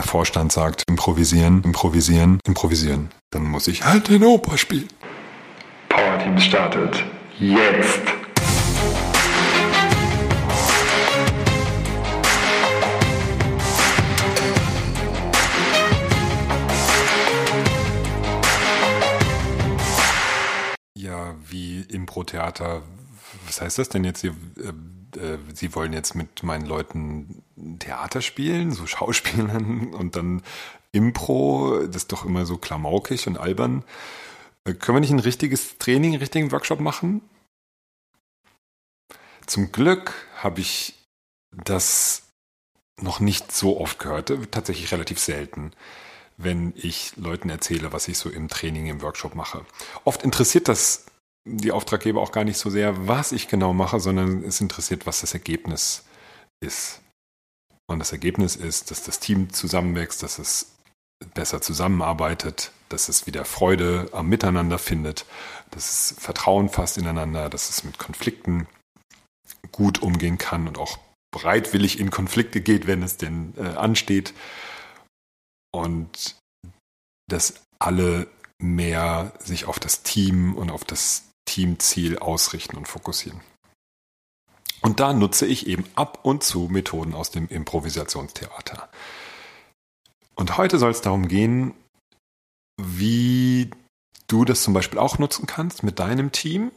der Vorstand sagt, improvisieren, improvisieren, improvisieren, dann muss ich halt den Oper spielen. Power Teams startet jetzt. Ja, wie Impro-Theater. Was heißt das denn jetzt? Sie, äh, äh, Sie wollen jetzt mit meinen Leuten Theater spielen, so Schauspielern und dann Impro, das ist doch immer so klamaukig und albern. Äh, können wir nicht ein richtiges Training, einen richtigen Workshop machen? Zum Glück habe ich das noch nicht so oft gehört, tatsächlich relativ selten, wenn ich Leuten erzähle, was ich so im Training, im Workshop mache. Oft interessiert das die Auftraggeber auch gar nicht so sehr, was ich genau mache, sondern es interessiert, was das Ergebnis ist. Und das Ergebnis ist, dass das Team zusammenwächst, dass es besser zusammenarbeitet, dass es wieder Freude am Miteinander findet, dass es Vertrauen fasst ineinander, dass es mit Konflikten gut umgehen kann und auch bereitwillig in Konflikte geht, wenn es denn äh, ansteht. Und dass alle mehr sich auf das Team und auf das Teamziel ausrichten und fokussieren. Und da nutze ich eben ab und zu Methoden aus dem Improvisationstheater. Und heute soll es darum gehen, wie du das zum Beispiel auch nutzen kannst mit deinem Team.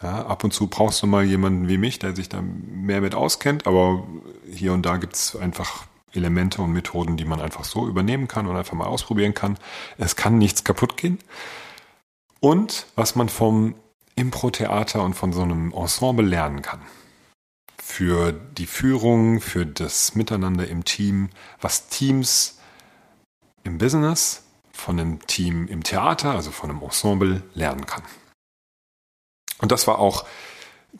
Ja, ab und zu brauchst du mal jemanden wie mich, der sich da mehr mit auskennt, aber hier und da gibt es einfach Elemente und Methoden, die man einfach so übernehmen kann und einfach mal ausprobieren kann. Es kann nichts kaputt gehen. Und was man vom Impro-Theater und von so einem Ensemble lernen kann. Für die Führung, für das Miteinander im Team, was Teams im Business von einem Team im Theater, also von einem Ensemble, lernen kann. Und das war auch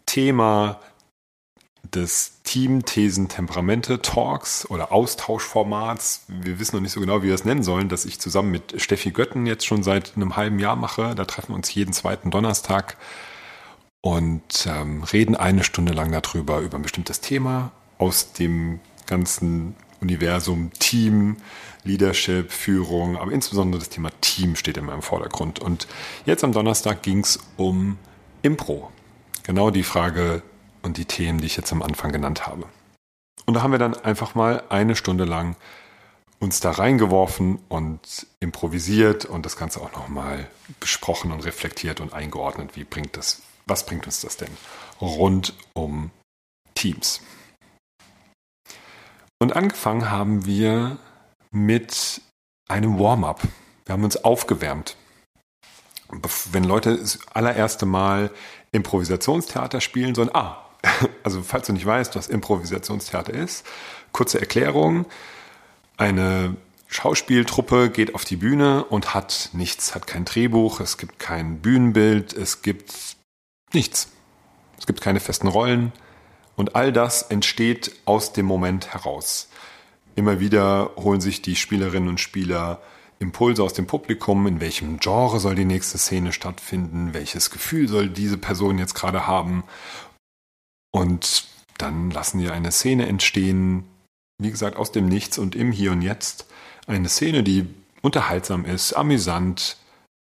Thema des Team-Thesen-Temperamente-Talks oder Austauschformats. Wir wissen noch nicht so genau, wie wir es nennen sollen, dass ich zusammen mit Steffi Götten jetzt schon seit einem halben Jahr mache. Da treffen wir uns jeden zweiten Donnerstag und ähm, reden eine Stunde lang darüber, über ein bestimmtes Thema aus dem ganzen Universum, Team, Leadership, Führung, aber insbesondere das Thema Team steht immer im Vordergrund. Und jetzt am Donnerstag ging es um Impro. Genau die Frage und die Themen, die ich jetzt am Anfang genannt habe. Und da haben wir dann einfach mal eine Stunde lang uns da reingeworfen und improvisiert und das Ganze auch nochmal besprochen und reflektiert und eingeordnet. Wie bringt das, was bringt uns das denn rund um Teams? Und angefangen haben wir mit einem Warm-up. Wir haben uns aufgewärmt. Wenn Leute das allererste Mal Improvisationstheater spielen sollen, ah, also falls du nicht weißt, was Improvisationstheater ist, kurze Erklärung. Eine Schauspieltruppe geht auf die Bühne und hat nichts, hat kein Drehbuch, es gibt kein Bühnenbild, es gibt nichts. Es gibt keine festen Rollen und all das entsteht aus dem Moment heraus. Immer wieder holen sich die Spielerinnen und Spieler Impulse aus dem Publikum, in welchem Genre soll die nächste Szene stattfinden, welches Gefühl soll diese Person jetzt gerade haben und dann lassen wir eine Szene entstehen, wie gesagt, aus dem Nichts und im Hier und Jetzt. Eine Szene, die unterhaltsam ist, amüsant,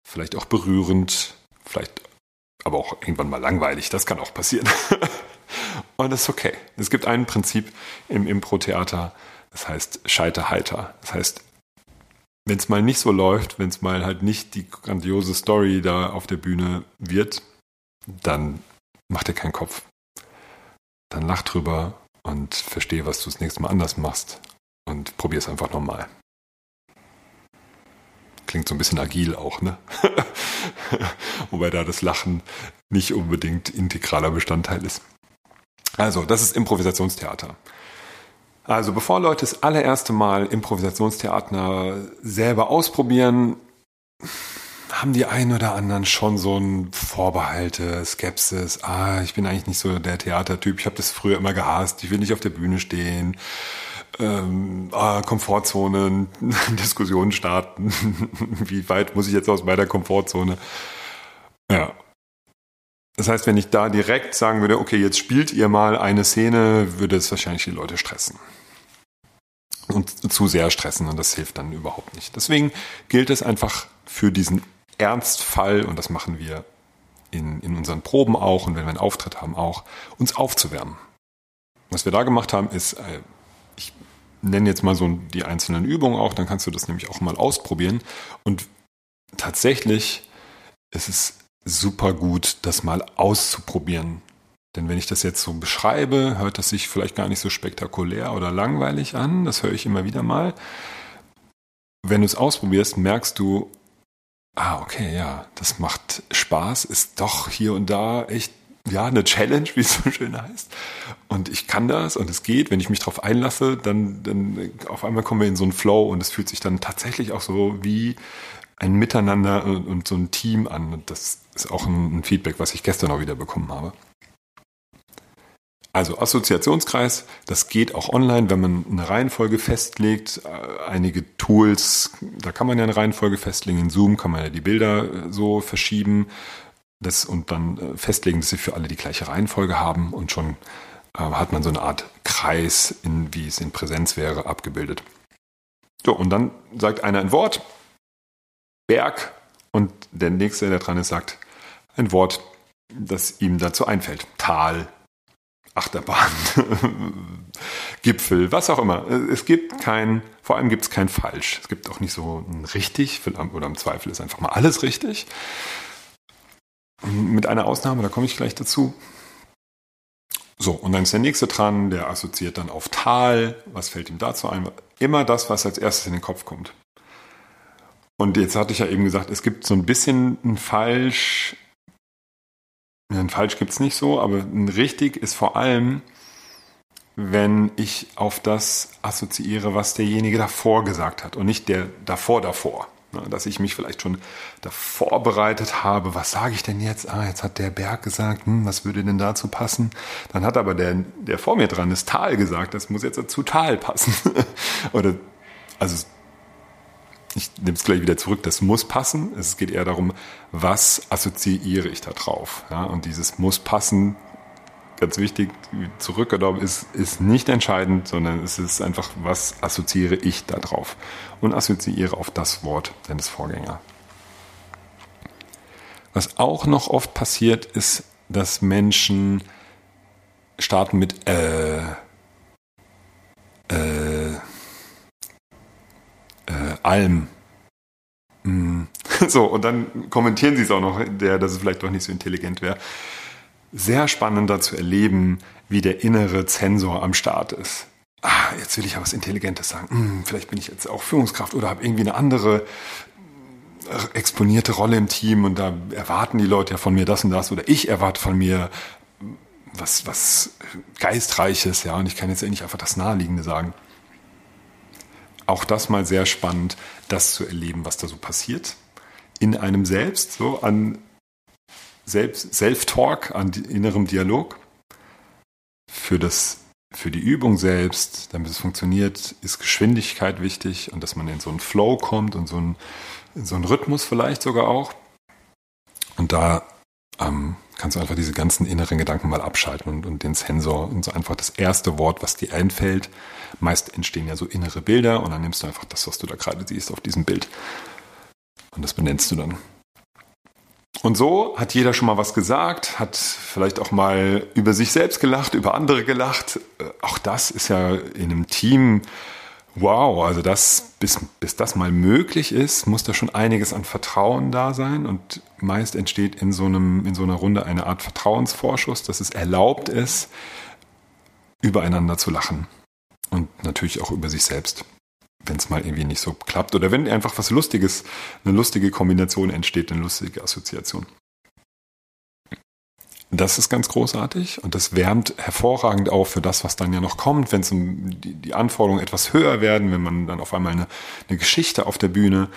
vielleicht auch berührend, vielleicht aber auch irgendwann mal langweilig. Das kann auch passieren. und das ist okay. Es gibt ein Prinzip im Impro-Theater, das heißt Scheiterhalter. Das heißt, wenn es mal nicht so läuft, wenn es mal halt nicht die grandiose Story da auf der Bühne wird, dann macht ihr keinen Kopf dann lach drüber und verstehe, was du das nächste Mal anders machst und probier es einfach nochmal. Klingt so ein bisschen agil auch, ne? Wobei da das Lachen nicht unbedingt integraler Bestandteil ist. Also, das ist Improvisationstheater. Also, bevor Leute das allererste Mal Improvisationstheater selber ausprobieren, haben die einen oder anderen schon so ein Vorbehalte, Skepsis. Ah, ich bin eigentlich nicht so der Theatertyp. Ich habe das früher immer gehasst. Ich will nicht auf der Bühne stehen. Ähm, ah, Komfortzone, Diskussionen starten. Wie weit muss ich jetzt aus meiner Komfortzone? Ja. Das heißt, wenn ich da direkt sagen würde, okay, jetzt spielt ihr mal eine Szene, würde es wahrscheinlich die Leute stressen. Und zu sehr stressen und das hilft dann überhaupt nicht. Deswegen gilt es einfach für diesen Ernstfall, und das machen wir in, in unseren Proben auch und wenn wir einen Auftritt haben auch, uns aufzuwärmen. Was wir da gemacht haben, ist, äh, ich nenne jetzt mal so die einzelnen Übungen auch, dann kannst du das nämlich auch mal ausprobieren. Und tatsächlich ist es super gut, das mal auszuprobieren. Denn wenn ich das jetzt so beschreibe, hört das sich vielleicht gar nicht so spektakulär oder langweilig an. Das höre ich immer wieder mal. Wenn du es ausprobierst, merkst du, ah, okay, ja, das macht Spaß, ist doch hier und da echt, ja, eine Challenge, wie es so schön heißt. Und ich kann das und es geht. Wenn ich mich darauf einlasse, dann, dann auf einmal kommen wir in so einen Flow und es fühlt sich dann tatsächlich auch so wie ein Miteinander und, und so ein Team an. Und das ist auch ein, ein Feedback, was ich gestern auch wieder bekommen habe. Also Assoziationskreis, das geht auch online, wenn man eine Reihenfolge festlegt. Äh, einige Tools, da kann man ja eine Reihenfolge festlegen. In Zoom kann man ja die Bilder äh, so verschieben das, und dann äh, festlegen, dass sie für alle die gleiche Reihenfolge haben und schon äh, hat man so eine Art Kreis, in, wie es in Präsenz wäre, abgebildet. So, und dann sagt einer ein Wort, Berg, und der nächste, der dran ist, sagt ein Wort, das ihm dazu einfällt. Tal, Achterbahn, Gipfel, was auch immer. Es gibt kein, vor allem gibt es kein Falsch. Es gibt auch nicht so ein richtig, oder im Zweifel ist einfach mal alles richtig. Mit einer Ausnahme, da komme ich gleich dazu. So, und dann ist der nächste dran, der assoziiert dann auf Tal. Was fällt ihm dazu ein? Immer das, was als erstes in den Kopf kommt. Und jetzt hatte ich ja eben gesagt, es gibt so ein bisschen ein Falsch, ein Falsch gibt es nicht so, aber ein Richtig ist vor allem, wenn ich auf das assoziiere, was derjenige davor gesagt hat und nicht der davor davor. Dass ich mich vielleicht schon davor bereitet habe, was sage ich denn jetzt? Ah, jetzt hat der Berg gesagt, hm, was würde denn dazu passen? Dann hat aber der, der vor mir dran das Tal gesagt, das muss jetzt zu Tal passen. Oder, also ich nehme es gleich wieder zurück, das muss passen. Es geht eher darum, was assoziiere ich da drauf. Ja, und dieses muss passen, ganz wichtig, zurückgenommen ist, ist nicht entscheidend, sondern es ist einfach, was assoziiere ich da drauf. Und assoziiere auf das Wort deines Vorgängers. Was auch noch oft passiert, ist, dass Menschen starten mit äh, äh, Alm. Mm. So, und dann kommentieren sie es auch noch, der, dass es vielleicht doch nicht so intelligent wäre. Sehr spannend da zu erleben, wie der innere Zensor am Start ist. Ah, jetzt will ich ja was Intelligentes sagen. Hm, vielleicht bin ich jetzt auch Führungskraft oder habe irgendwie eine andere äh, exponierte Rolle im Team und da erwarten die Leute ja von mir das und das oder ich erwarte von mir was, was Geistreiches, ja, und ich kann jetzt nicht einfach das Naheliegende sagen auch das mal sehr spannend, das zu erleben, was da so passiert. In einem selbst, so an Self-Talk, an innerem Dialog. Für, das, für die Übung selbst, damit es funktioniert, ist Geschwindigkeit wichtig und dass man in so einen Flow kommt und so einen, in so einen Rhythmus vielleicht sogar auch. Und da ähm, kannst du einfach diese ganzen inneren Gedanken mal abschalten und, und den Sensor und so einfach das erste Wort, was dir einfällt. Meist entstehen ja so innere Bilder und dann nimmst du einfach das, was du da gerade siehst auf diesem Bild und das benennst du dann. Und so hat jeder schon mal was gesagt, hat vielleicht auch mal über sich selbst gelacht, über andere gelacht. Äh, auch das ist ja in einem Team Wow, also das, bis, bis das mal möglich ist, muss da schon einiges an Vertrauen da sein und meist entsteht in so einem, in so einer Runde eine Art Vertrauensvorschuss, dass es erlaubt ist, übereinander zu lachen. Und natürlich auch über sich selbst, wenn es mal irgendwie nicht so klappt oder wenn einfach was Lustiges, eine lustige Kombination entsteht, eine lustige Assoziation. Das ist ganz großartig und das wärmt hervorragend auf für das, was dann ja noch kommt, wenn um die, die, Anforderungen etwas höher werden, wenn man dann auf einmal eine, eine Geschichte auf der Bühne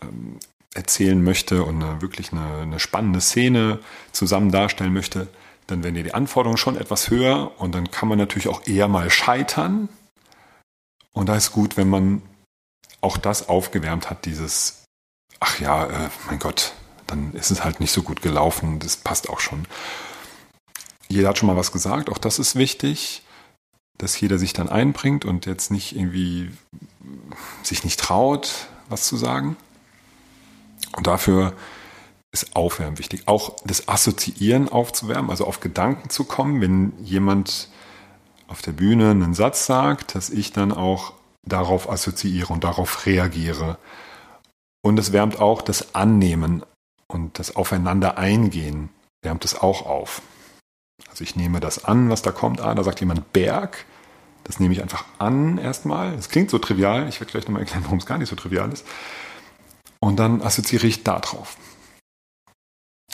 ähm, erzählen möchte und eine, wirklich eine, eine spannende Szene zusammen darstellen möchte, dann werden ja die Anforderungen schon etwas höher und dann kann man natürlich auch eher mal scheitern. Und da ist gut, wenn man auch das aufgewärmt hat, dieses, ach ja, äh, mein Gott, dann ist es halt nicht so gut gelaufen. Das passt auch schon. Jeder hat schon mal was gesagt, auch das ist wichtig. dass jeder sich dann einbringt und jetzt nicht irgendwie sich nicht traut, was zu sagen. Und dafür ist Aufwärmen wichtig. Auch das Assoziieren aufzuwärmen, also auf Gedanken zu kommen, wenn jemand auf der Bühne einen Satz sagt, dass ich dann auch darauf assoziiere und darauf reagiere. Und es wärmt auch das Annehmen und das Aufeinander eingehen, wärmt es auch auf. Also ich nehme das an, was da kommt. Ah, da sagt jemand Berg. Das nehme ich einfach an erstmal. Das klingt so trivial. Ich werde gleich nochmal erklären, warum es gar nicht so trivial ist. Und dann assoziiere ich da drauf.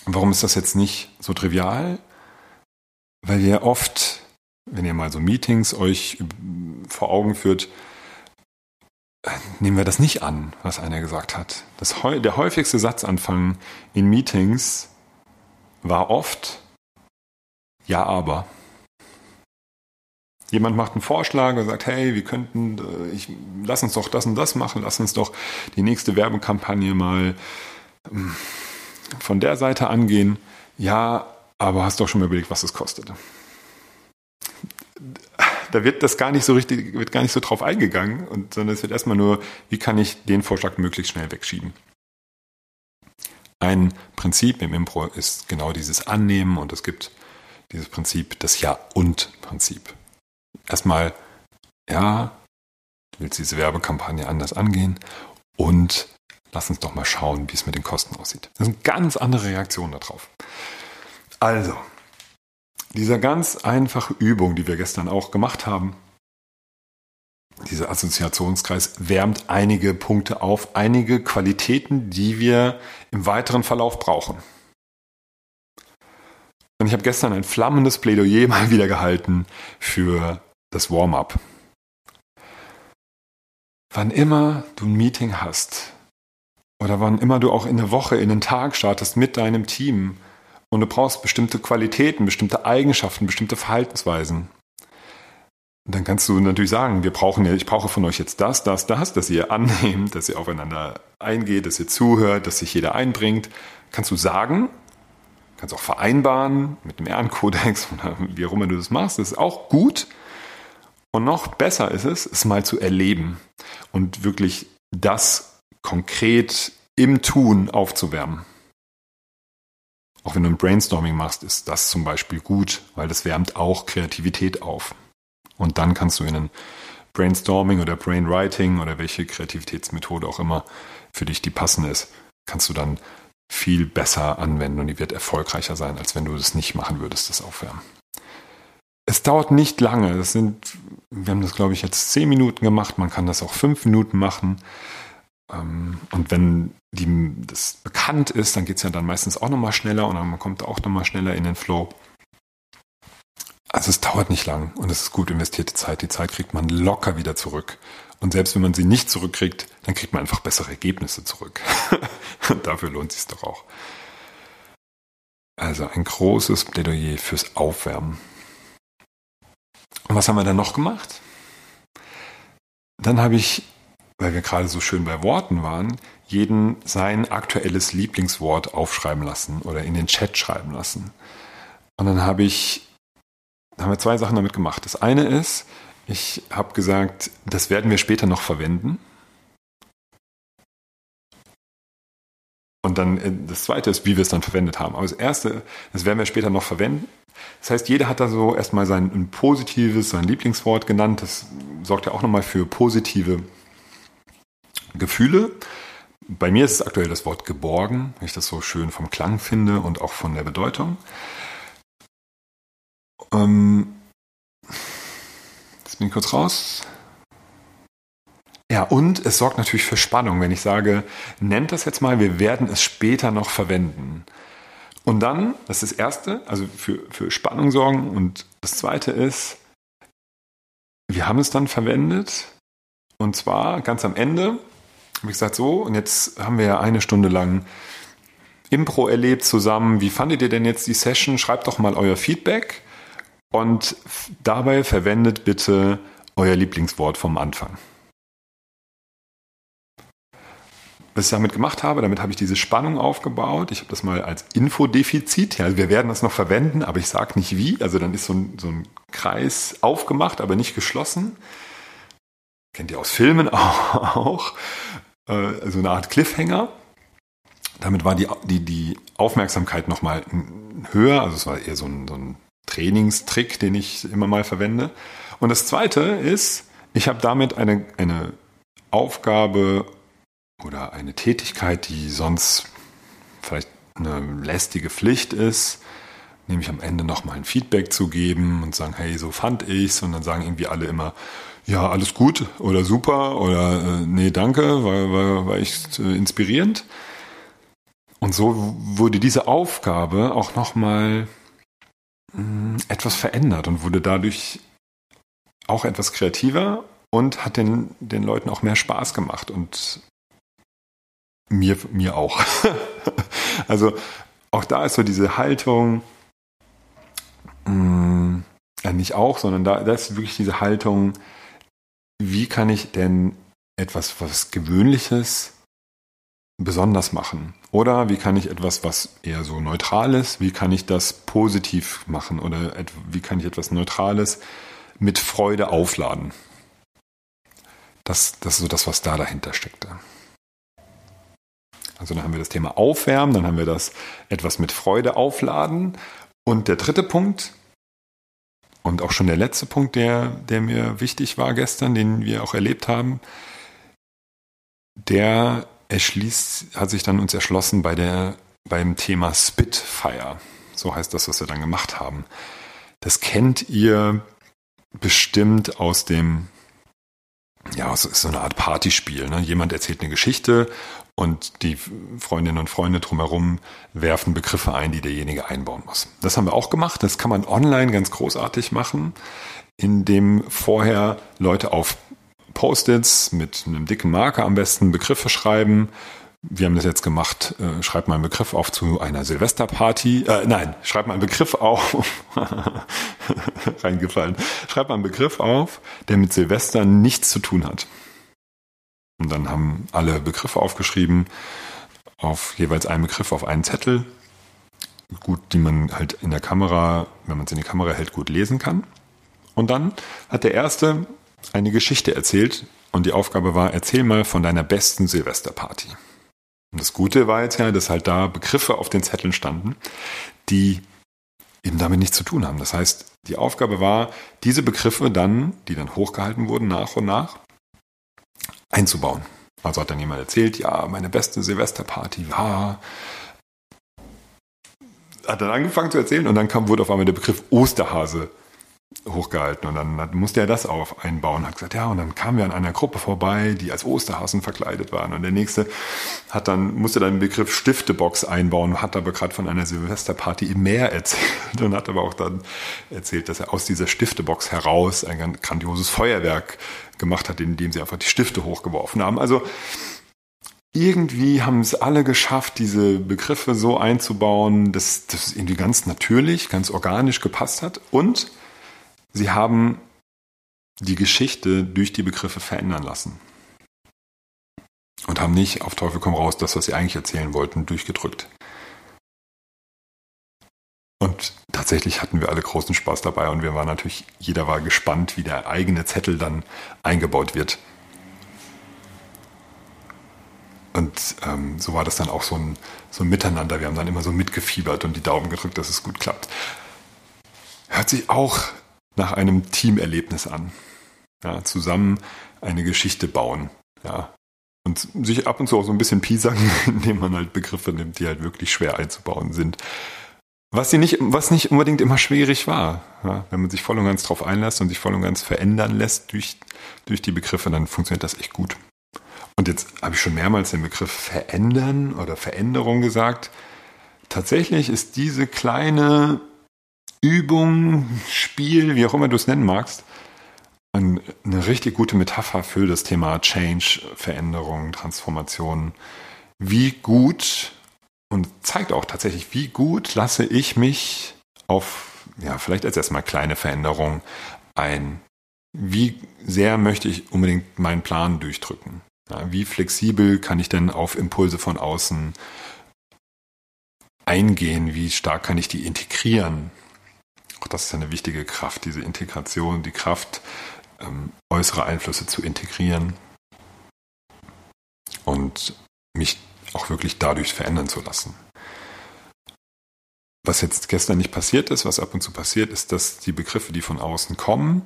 Warum ist das jetzt nicht so trivial? Weil ihr oft, wenn ihr mal so Meetings euch vor Augen führt, nehmen wir das nicht an, was einer gesagt hat. Das, der häufigste Satzanfang in Meetings war oft Ja, aber. Jemand macht einen Vorschlag und sagt, hey, wir könnten, äh, ich, lass uns doch das und das machen, lass uns doch die nächste Werbekampagne mal ähm, von der Seite angehen. Ja, aber hast doch schon mal überlegt, was es kostet. Da wird das gar nicht so richtig, wird gar nicht so drauf eingegangen, und, sondern es wird erstmal nur, wie kann ich den Vorschlag möglichst schnell wegschieben. Ein Prinzip im Impro ist genau dieses Annehmen und es gibt dieses Prinzip, das Ja-und-Prinzip. Erstmal, ja, du willst diese Werbekampagne anders angehen und lass uns doch mal schauen, wie es mit den Kosten aussieht. Das eine ganz andere Reaktion darauf. Also, dieser ganz einfache Übung, die wir gestern auch gemacht haben, dieser Assoziationskreis wärmt einige Punkte auf, einige Qualitäten, die wir im weiteren Verlauf brauchen. Und ich habe gestern ein flammendes Plädoyer mal wieder gehalten für das Warm-up. Wann immer du ein Meeting hast, oder wann immer du auch in der Woche, in den Tag startest mit deinem Team und du brauchst bestimmte Qualitäten, bestimmte Eigenschaften, bestimmte Verhaltensweisen, dann kannst du natürlich sagen, wir brauchen ja, ich brauche von euch jetzt das, das, das, dass ihr annehmt, dass ihr aufeinander eingeht, dass ihr zuhört, dass sich jeder einbringt. Kannst du sagen, kannst auch vereinbaren mit dem Ehrenkodex oder wie auch immer du das machst, das ist auch gut. Und noch besser ist es, es mal zu erleben und wirklich das konkret im Tun aufzuwärmen. Auch wenn du ein Brainstorming machst, ist das zum Beispiel gut, weil das wärmt auch Kreativität auf. Und dann kannst du in ein Brainstorming oder Brainwriting oder welche Kreativitätsmethode auch immer für dich die passende ist, kannst du dann viel besser anwenden und die wird erfolgreicher sein, als wenn du das nicht machen würdest, das Aufwärmen. Es dauert nicht lange. Das sind, wir haben das, glaube ich, jetzt zehn Minuten gemacht. Man kann das auch fünf Minuten machen. Ähm, und wenn die, das bekannt ist, dann geht es ja dann meistens auch nochmal schneller und man kommt auch nochmal schneller in den Flow. Also es dauert nicht lang und es ist gut investierte Zeit. Die Zeit kriegt man locker wieder zurück. Und selbst wenn man sie nicht zurückkriegt, dann kriegt man einfach bessere Ergebnisse zurück. und dafür lohnt es sich doch auch. Also ein großes Plädoyer fürs Aufwärmen. Und was haben wir dann noch gemacht? Dann habe ich weil wir gerade so schön bei Worten waren, jeden sein aktuelles Lieblingswort aufschreiben lassen oder in den Chat schreiben lassen. Und dann habe ich, haben wir zwei Sachen damit gemacht. Das eine ist, ich habe gesagt, das werden wir später noch verwenden. Und dann äh, das zweite ist, wie wir es dann verwendet haben. Aber das erste, das werden wir später noch verwenden. Das heißt, jeder hat da so erstmal sein positives, sein Lieblingswort genannt. Das sorgt ja auch nochmal für positive Gefühle. Bei mir ist es aktuell das Wort geborgen, weil ich das so schön vom Klang finde und auch von der Bedeutung. Ähm, jetzt bin ich kurz raus. Ja, und es sorgt natürlich für Spannung, wenn ich sage, nennt das jetzt mal, wir werden es später noch verwenden. Und dann, das ist das Erste, also für, für Spannung sorgen. Und das Zweite ist, wir haben es dann verwendet. Und zwar ganz am Ende habe ich gesagt, so, und jetzt haben wir ja eine Stunde lang Impro erlebt zusammen. Wie fandet ihr denn jetzt die Session? Schreibt doch mal euer Feedback und dabei verwendet bitte euer Lieblingswort vom Anfang. was ich damit gemacht habe, damit habe ich diese Spannung aufgebaut. Ich habe das mal als Infodefizit. Ja, wir werden das noch verwenden, aber ich sage nicht wie. Also dann ist so ein, so ein Kreis aufgemacht, aber nicht geschlossen. Kennt ihr aus Filmen auch. Äh, so eine Art Cliffhanger. Damit war die, die, die Aufmerksamkeit nochmal höher. Also es war eher so ein, so ein Trainingstrick, den ich immer mal verwende. Und das Zweite ist, ich habe damit eine, eine Aufgabe oder eine Tätigkeit, die sonst vielleicht eine lästige Pflicht ist, nämlich am Ende nochmal ein Feedback zu geben und sagen, hey, so fand ich's und dann sagen irgendwie alle immer, ja, alles gut oder super oder äh, nee, danke, war, war, war echt äh, inspirierend. Und so wurde diese Aufgabe auch nochmal mm, etwas verändert und wurde dadurch auch etwas kreativer und hat den, den Leuten auch mehr Spaß gemacht und mir, mir auch. also auch da ist so diese Haltung, mh, ja nicht auch, sondern da, da ist wirklich diese Haltung, wie kann ich denn etwas, was Gewöhnliches besonders machen? Oder wie kann ich etwas, was eher so neutral ist, wie kann ich das positiv machen? Oder wie kann ich etwas Neutrales mit Freude aufladen? Das, das ist so das, was da dahinter steckte. Also dann haben wir das Thema Aufwärmen, dann haben wir das etwas mit Freude aufladen. Und der dritte Punkt, und auch schon der letzte Punkt, der, der mir wichtig war gestern, den wir auch erlebt haben, der erschließt, hat sich dann uns erschlossen bei der, beim Thema Spitfire. So heißt das, was wir dann gemacht haben. Das kennt ihr bestimmt aus dem ja, es ist so eine Art Partyspiel. Ne? Jemand erzählt eine Geschichte und die Freundinnen und Freunde drumherum werfen Begriffe ein, die derjenige einbauen muss. Das haben wir auch gemacht. Das kann man online ganz großartig machen, indem vorher Leute auf Post-its mit einem dicken Marker am besten Begriffe schreiben wir haben das jetzt gemacht, äh, schreib mal einen Begriff auf zu einer Silvesterparty. Äh, nein, schreib mal einen Begriff auf. Reingefallen. Schreib mal einen Begriff auf, der mit Silvester nichts zu tun hat. Und dann haben alle Begriffe aufgeschrieben, auf jeweils einen Begriff auf einen Zettel. Gut, die man halt in der Kamera, wenn man es in die Kamera hält, gut lesen kann. Und dann hat der erste eine Geschichte erzählt und die Aufgabe war, erzähl mal von deiner besten Silvesterparty. Und das Gute war jetzt ja, dass halt da Begriffe auf den Zetteln standen, die eben damit nichts zu tun haben. Das heißt, die Aufgabe war, diese Begriffe dann, die dann hochgehalten wurden nach und nach, einzubauen. Also hat dann jemand erzählt, ja, meine beste Silvesterparty war. Hat dann angefangen zu erzählen und dann kam, wurde auf einmal der Begriff Osterhase hochgehalten und dann musste er das auch einbauen. Hat gesagt, ja, und dann kamen wir an einer Gruppe vorbei, die als Osterhasen verkleidet waren und der nächste hat dann musste dann den Begriff Stiftebox einbauen, hat aber gerade von einer Silvesterparty im Meer erzählt und hat aber auch dann erzählt, dass er aus dieser Stiftebox heraus ein grandioses Feuerwerk gemacht hat, indem sie einfach die Stifte hochgeworfen haben. Also irgendwie haben es alle geschafft, diese Begriffe so einzubauen, dass das irgendwie ganz natürlich, ganz organisch gepasst hat und Sie haben die Geschichte durch die Begriffe verändern lassen. Und haben nicht auf Teufel komm raus das, was sie eigentlich erzählen wollten, durchgedrückt. Und tatsächlich hatten wir alle großen Spaß dabei und wir waren natürlich, jeder war gespannt, wie der eigene Zettel dann eingebaut wird. Und ähm, so war das dann auch so ein, so ein Miteinander. Wir haben dann immer so mitgefiebert und die Daumen gedrückt, dass es gut klappt. Hört sich auch nach einem Teamerlebnis an. Ja, zusammen eine Geschichte bauen. Ja. Und sich ab und zu auch so ein bisschen piesacken, indem man halt Begriffe nimmt, die halt wirklich schwer einzubauen sind. Was, sie nicht, was nicht unbedingt immer schwierig war. Ja, wenn man sich voll und ganz drauf einlässt und sich voll und ganz verändern lässt durch, durch die Begriffe, dann funktioniert das echt gut. Und jetzt habe ich schon mehrmals den Begriff verändern oder Veränderung gesagt. Tatsächlich ist diese kleine Übung, Spiel, wie auch immer du es nennen magst, eine richtig gute Metapher für das Thema Change, Veränderung, Transformation. Wie gut und zeigt auch tatsächlich, wie gut lasse ich mich auf, ja, vielleicht als erstmal kleine Veränderung ein. Wie sehr möchte ich unbedingt meinen Plan durchdrücken? Ja, wie flexibel kann ich denn auf Impulse von außen eingehen? Wie stark kann ich die integrieren? Auch das ist eine wichtige Kraft, diese Integration, die Kraft, ähm, äußere Einflüsse zu integrieren und mich auch wirklich dadurch verändern zu lassen. Was jetzt gestern nicht passiert ist, was ab und zu passiert, ist, dass die Begriffe, die von außen kommen,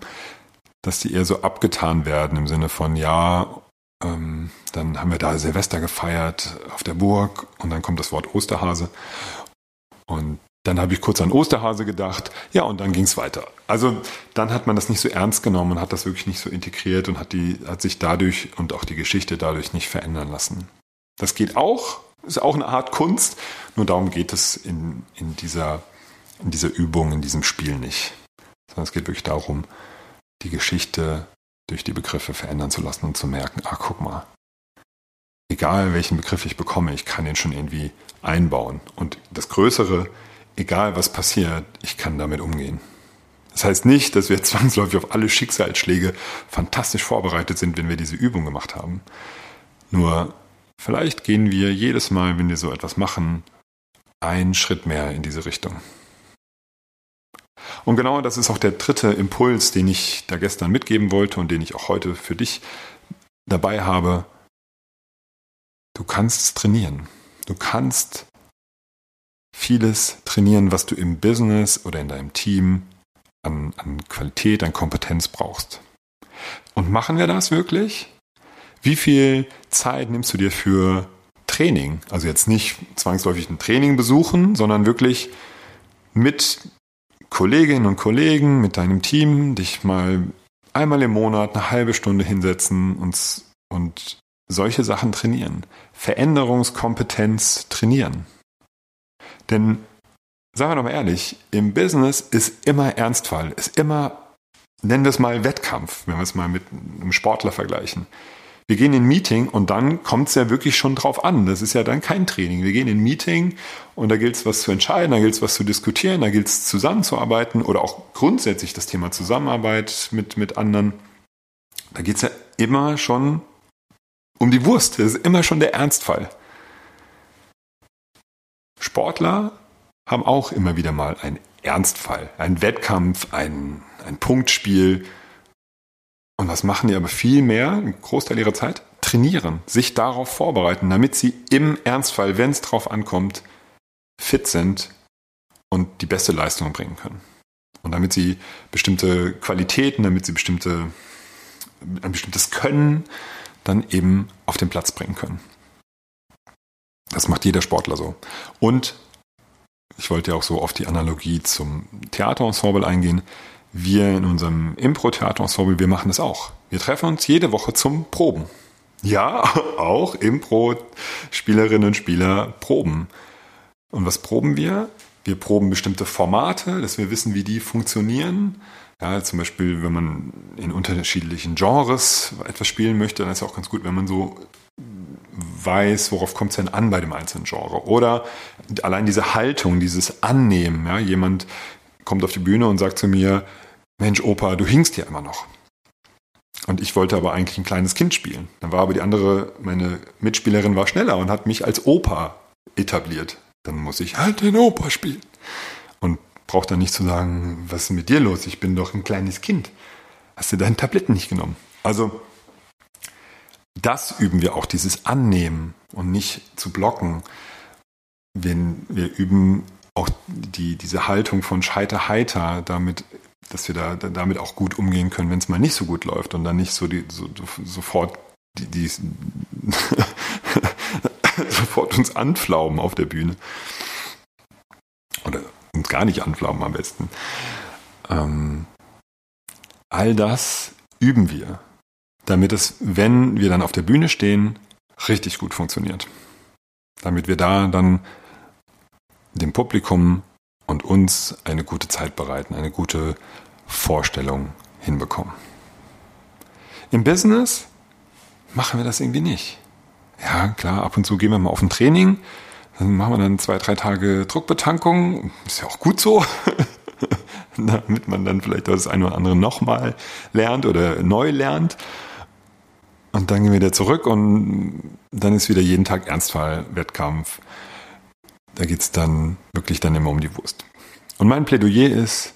dass die eher so abgetan werden im Sinne von, ja, ähm, dann haben wir da Silvester gefeiert auf der Burg und dann kommt das Wort Osterhase. Und dann habe ich kurz an Osterhase gedacht, ja, und dann ging es weiter. Also dann hat man das nicht so ernst genommen und hat das wirklich nicht so integriert und hat, die, hat sich dadurch und auch die Geschichte dadurch nicht verändern lassen. Das geht auch, ist auch eine Art Kunst, nur darum geht es in, in, dieser, in dieser Übung, in diesem Spiel nicht. Sondern es geht wirklich darum, die Geschichte durch die Begriffe verändern zu lassen und zu merken, ah, guck mal, egal welchen Begriff ich bekomme, ich kann den schon irgendwie einbauen. Und das Größere, egal was passiert, ich kann damit umgehen. Das heißt nicht, dass wir zwangsläufig auf alle Schicksalsschläge fantastisch vorbereitet sind, wenn wir diese Übung gemacht haben. Nur vielleicht gehen wir jedes Mal, wenn wir so etwas machen, einen Schritt mehr in diese Richtung. Und genau das ist auch der dritte Impuls, den ich da gestern mitgeben wollte und den ich auch heute für dich dabei habe. Du kannst trainieren. Du kannst vieles trainieren, was du im Business oder in deinem Team an, an Qualität, an Kompetenz brauchst. Und machen wir das wirklich? Wie viel Zeit nimmst du dir für Training? Also jetzt nicht zwangsläufig ein Training besuchen, sondern wirklich mit Kolleginnen und Kollegen, mit deinem Team, dich mal einmal im Monat eine halbe Stunde hinsetzen und, und solche Sachen trainieren. Veränderungskompetenz trainieren. Denn, sagen wir doch mal ehrlich, im Business ist immer Ernstfall, ist immer, nennen wir es mal Wettkampf, wenn wir es mal mit einem Sportler vergleichen. Wir gehen in ein Meeting und dann kommt es ja wirklich schon drauf an. Das ist ja dann kein Training. Wir gehen in ein Meeting und da gilt es was zu entscheiden, da gilt es was zu diskutieren, da gilt es zusammenzuarbeiten oder auch grundsätzlich das Thema Zusammenarbeit mit, mit anderen. Da geht es ja immer schon um die Wurst. Das ist immer schon der Ernstfall. Sportler haben auch immer wieder mal einen Ernstfall, einen Wettkampf, ein, ein Punktspiel. Und was machen die aber viel mehr, einen Großteil ihrer Zeit? Trainieren, sich darauf vorbereiten, damit sie im Ernstfall, wenn es drauf ankommt, fit sind und die beste Leistung bringen können. Und damit sie bestimmte Qualitäten, damit sie bestimmte, ein bestimmtes Können dann eben auf den Platz bringen können. Das macht jeder Sportler so. Und ich wollte ja auch so auf die Analogie zum Theaterensemble eingehen. Wir in unserem Impro-Theaterensemble, wir machen das auch. Wir treffen uns jede Woche zum Proben. Ja, auch Impro-Spielerinnen und Spieler proben. Und was proben wir? Wir proben bestimmte Formate, dass wir wissen, wie die funktionieren. Ja, zum Beispiel, wenn man in unterschiedlichen Genres etwas spielen möchte, dann ist es auch ganz gut, wenn man so weiß, worauf kommt es denn an bei dem einzelnen Genre. Oder allein diese Haltung, dieses Annehmen. Ja, jemand kommt auf die Bühne und sagt zu mir, Mensch, Opa, du hingst ja immer noch. Und ich wollte aber eigentlich ein kleines Kind spielen. Dann war aber die andere, meine Mitspielerin war schneller und hat mich als Opa etabliert. Dann muss ich halt den Opa spielen. Und braucht dann nicht zu sagen, was ist mit dir los? Ich bin doch ein kleines Kind. Hast du deine Tabletten nicht genommen? Also das üben wir auch, dieses Annehmen und nicht zu blocken. Wenn wir üben auch die, diese Haltung von Scheiter heiter, damit, dass wir da, damit auch gut umgehen können, wenn es mal nicht so gut läuft und dann nicht so, die, so sofort die, die sofort uns anflaumen auf der Bühne. Oder uns gar nicht anflaumen am besten. Ähm, all das üben wir damit es, wenn wir dann auf der Bühne stehen, richtig gut funktioniert. Damit wir da dann dem Publikum und uns eine gute Zeit bereiten, eine gute Vorstellung hinbekommen. Im Business machen wir das irgendwie nicht. Ja, klar, ab und zu gehen wir mal auf ein Training, dann machen wir dann zwei, drei Tage Druckbetankung. Ist ja auch gut so, damit man dann vielleicht das eine oder andere nochmal lernt oder neu lernt. Und dann gehen wir wieder zurück und dann ist wieder jeden Tag Ernstfall-Wettkampf. Da geht es dann wirklich dann immer um die Wurst. Und mein Plädoyer ist,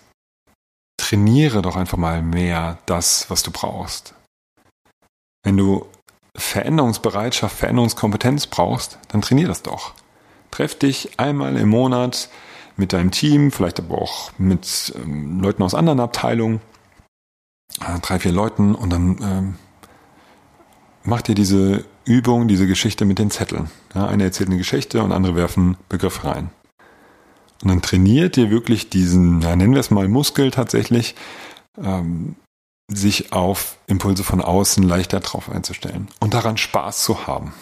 trainiere doch einfach mal mehr das, was du brauchst. Wenn du Veränderungsbereitschaft, Veränderungskompetenz brauchst, dann trainier das doch. Treff dich einmal im Monat mit deinem Team, vielleicht aber auch mit ähm, Leuten aus anderen Abteilungen, äh, drei, vier Leuten und dann ähm, mach dir diese Übung, diese Geschichte mit den Zetteln. Ja, eine erzählt eine Geschichte und andere werfen Begriffe rein. Und dann trainiert ihr wirklich diesen, ja, nennen wir es mal Muskel tatsächlich, ähm, sich auf Impulse von außen leichter drauf einzustellen und daran Spaß zu haben.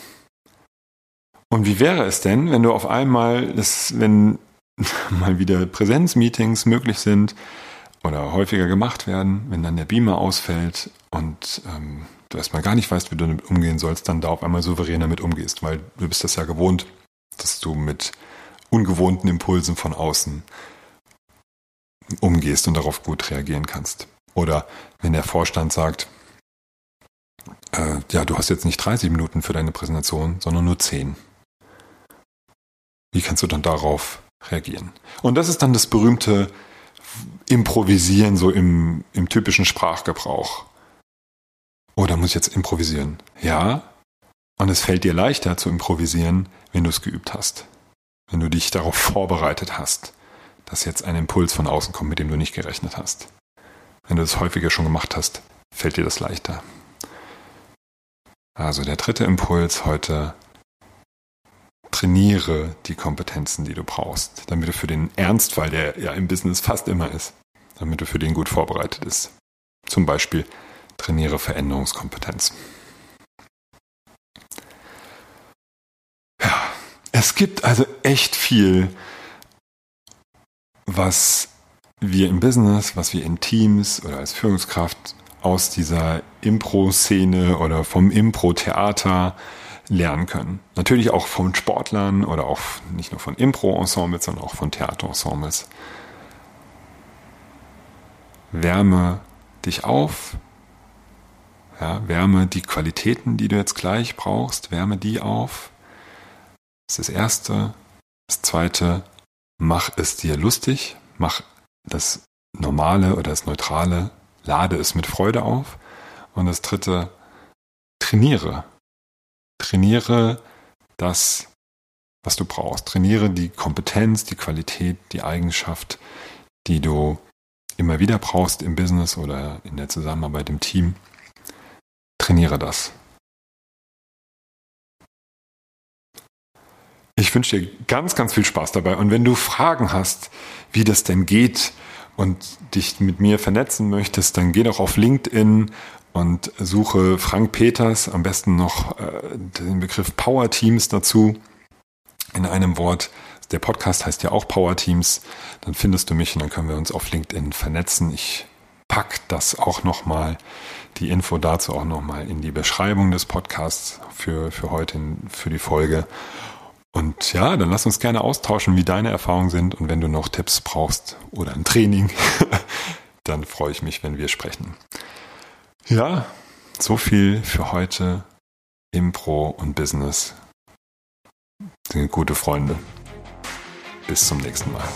Und wie wäre es denn, wenn du auf einmal, das, wenn mal wieder Präsenzmeetings möglich sind oder häufiger gemacht werden, wenn dann der Beamer ausfällt und ähm, du erstmal gar nicht weißt, wie du damit umgehen sollst, dann da auf einmal souverän damit umgehst, weil du bist das ja gewohnt, dass du mit ungewohnten Impulsen von außen umgehst und darauf gut reagieren kannst. Oder wenn der Vorstand sagt, äh, ja, du hast jetzt nicht 30 Minuten für deine Präsentation, sondern nur 10. Wie kannst du dann darauf reagieren? Und das ist dann das berühmte Improvisieren, so im, im typischen Sprachgebrauch. Oh, da muss ich jetzt improvisieren. Ja, und es fällt dir leichter zu improvisieren, wenn du es geübt hast. Wenn du dich darauf vorbereitet hast, dass jetzt ein Impuls von außen kommt, mit dem du nicht gerechnet hast. Wenn du das häufiger schon gemacht hast, fällt dir das leichter. Also der dritte Impuls heute, trainiere die Kompetenzen, die du brauchst, damit du für den Ernstfall, der ja im Business fast immer ist, damit du für den gut vorbereitet bist. Zum Beispiel trainiere Veränderungskompetenz. Ja, es gibt also echt viel, was wir im Business, was wir in Teams oder als Führungskraft aus dieser Impro-Szene oder vom Impro-Theater lernen können. Natürlich auch von Sportlern oder auch nicht nur von Impro-Ensembles, sondern auch von Theaterensembles. Wärme dich auf, ja, wärme die Qualitäten, die du jetzt gleich brauchst, wärme die auf. Das ist das Erste. Das Zweite, mach es dir lustig, mach das Normale oder das Neutrale, lade es mit Freude auf. Und das Dritte, trainiere. Trainiere das, was du brauchst. Trainiere die Kompetenz, die Qualität, die Eigenschaft, die du immer wieder brauchst im Business oder in der Zusammenarbeit im Team. Trainiere das. Ich wünsche dir ganz, ganz viel Spaß dabei. Und wenn du Fragen hast, wie das denn geht und dich mit mir vernetzen möchtest, dann geh doch auf LinkedIn und suche Frank Peters, am besten noch äh, den Begriff Power Teams dazu in einem Wort. Der Podcast heißt ja auch Power Teams. Dann findest du mich und dann können wir uns auf LinkedIn vernetzen. Ich pack das auch nochmal, die Info dazu auch nochmal in die Beschreibung des Podcasts für, für heute, für die Folge. Und ja, dann lass uns gerne austauschen, wie deine Erfahrungen sind. Und wenn du noch Tipps brauchst oder ein Training, dann freue ich mich, wenn wir sprechen. Ja, so viel für heute. Impro und Business sind gute Freunde. Bis zum nächsten Mal.